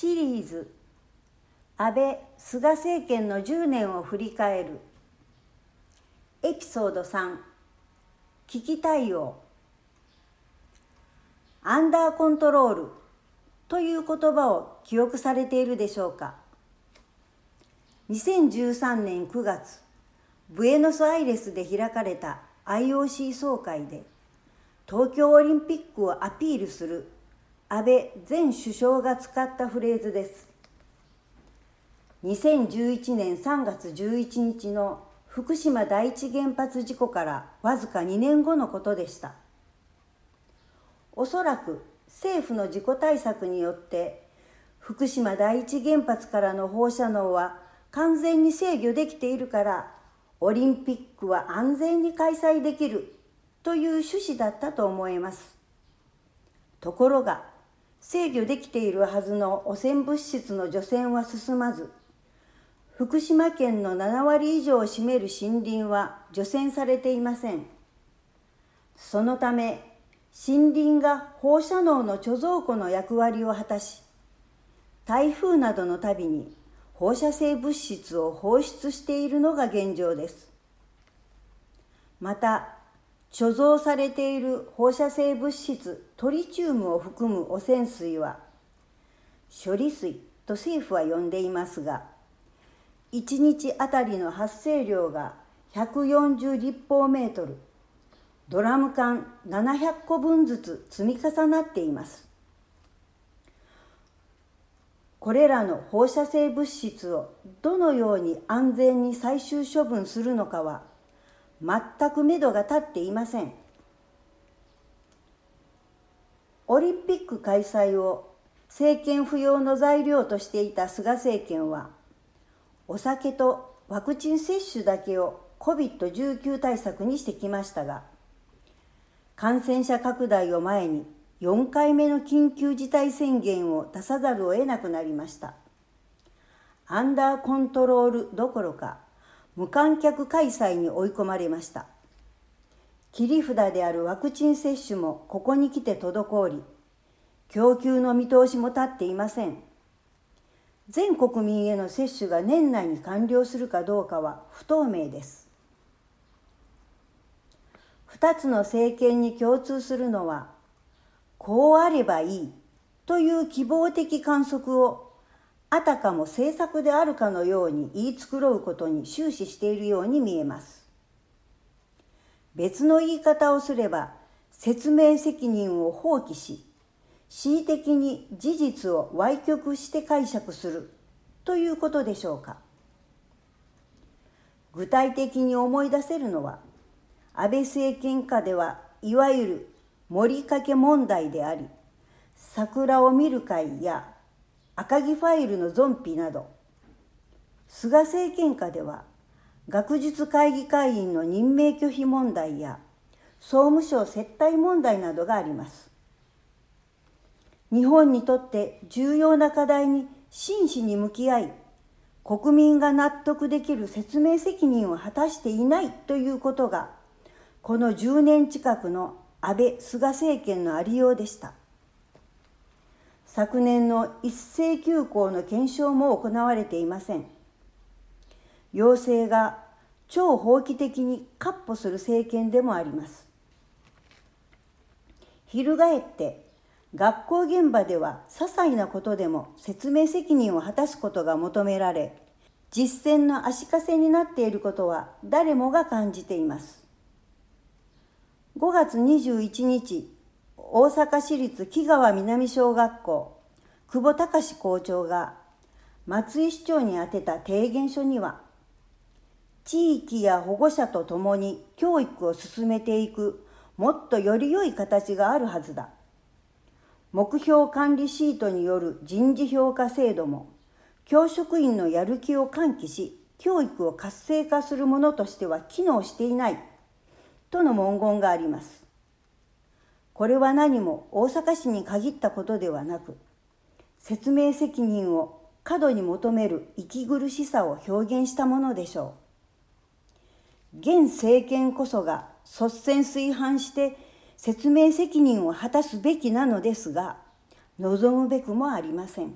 シリーズ。安倍菅政権の10年を振り返る。エピソード3危機対応アンダーコントロール。という言葉を記憶されているでしょうか。2013年9月。ブエノスアイレスで開かれた IOC 総会で。東京オリンピックをアピールする。安倍前首相が使ったフレーズです。2011年3月11日の福島第一原発事故からわずか2年後のことでした。おそらく政府の事故対策によって福島第一原発からの放射能は完全に制御できているからオリンピックは安全に開催できるという趣旨だったと思います。ところが制御できているはずの汚染物質の除染は進まず福島県の7割以上を占める森林は除染されていません。そのため森林が放射能の貯蔵庫の役割を果たし台風などのたびに放射性物質を放出しているのが現状です。また貯蔵されている放射性物質トリチウムを含む汚染水は処理水と政府は呼んでいますが1日あたりの発生量が140立方メートルドラム缶700個分ずつ積み重なっています。これらの放射性物質をどのように安全に最終処分するのかは全く目処が立っていませんオリンピック開催を政権不要の材料としていた菅政権はお酒とワクチン接種だけを COVID-19 対策にしてきましたが感染者拡大を前に4回目の緊急事態宣言を出さざるを得なくなりました。アンダーコントロールどころか無観客開催に追い込まれました。切り札であるワクチン接種もここに来て滞り、供給の見通しも立っていません。全国民への接種が年内に完了するかどうかは不透明です。2つの政権に共通するのは、こうあればいいという希望的観測をあたかも政策であるかのように言い繕うことに終始しているように見えます。別の言い方をすれば、説明責任を放棄し、恣意的に事実を歪曲して解釈するということでしょうか。具体的に思い出せるのは、安倍政権下ではいわゆる盛りかけ問題であり桜を見る会や赤木ファイルのゾンビなど菅政権下では学術会議会員の任命拒否問題や総務省接待問題などがあります。日本にとって重要な課題に真摯に向き合い国民が納得できる説明責任を果たしていないということがこの10年近くの安倍・菅政権のありようでした。昨年の一斉休校の検証も行われていません。要請が超法規的に闊歩する政権でもあります。翻って学校現場では些細なことでも説明責任を果たすことが求められ実践の足かせになっていることは誰もが感じています。5月21日、大阪市立木川南小学校、久保隆校長が松井市長に宛てた提言書には、地域や保護者と共に教育を進めていくもっとより良い形があるはずだ。目標管理シートによる人事評価制度も、教職員のやる気を喚起し、教育を活性化するものとしては機能していない。との文言があります。これは何も大阪市に限ったことではなく、説明責任を過度に求める息苦しさを表現したものでしょう。現政権こそが率先垂範して説明責任を果たすべきなのですが、望むべくもありません。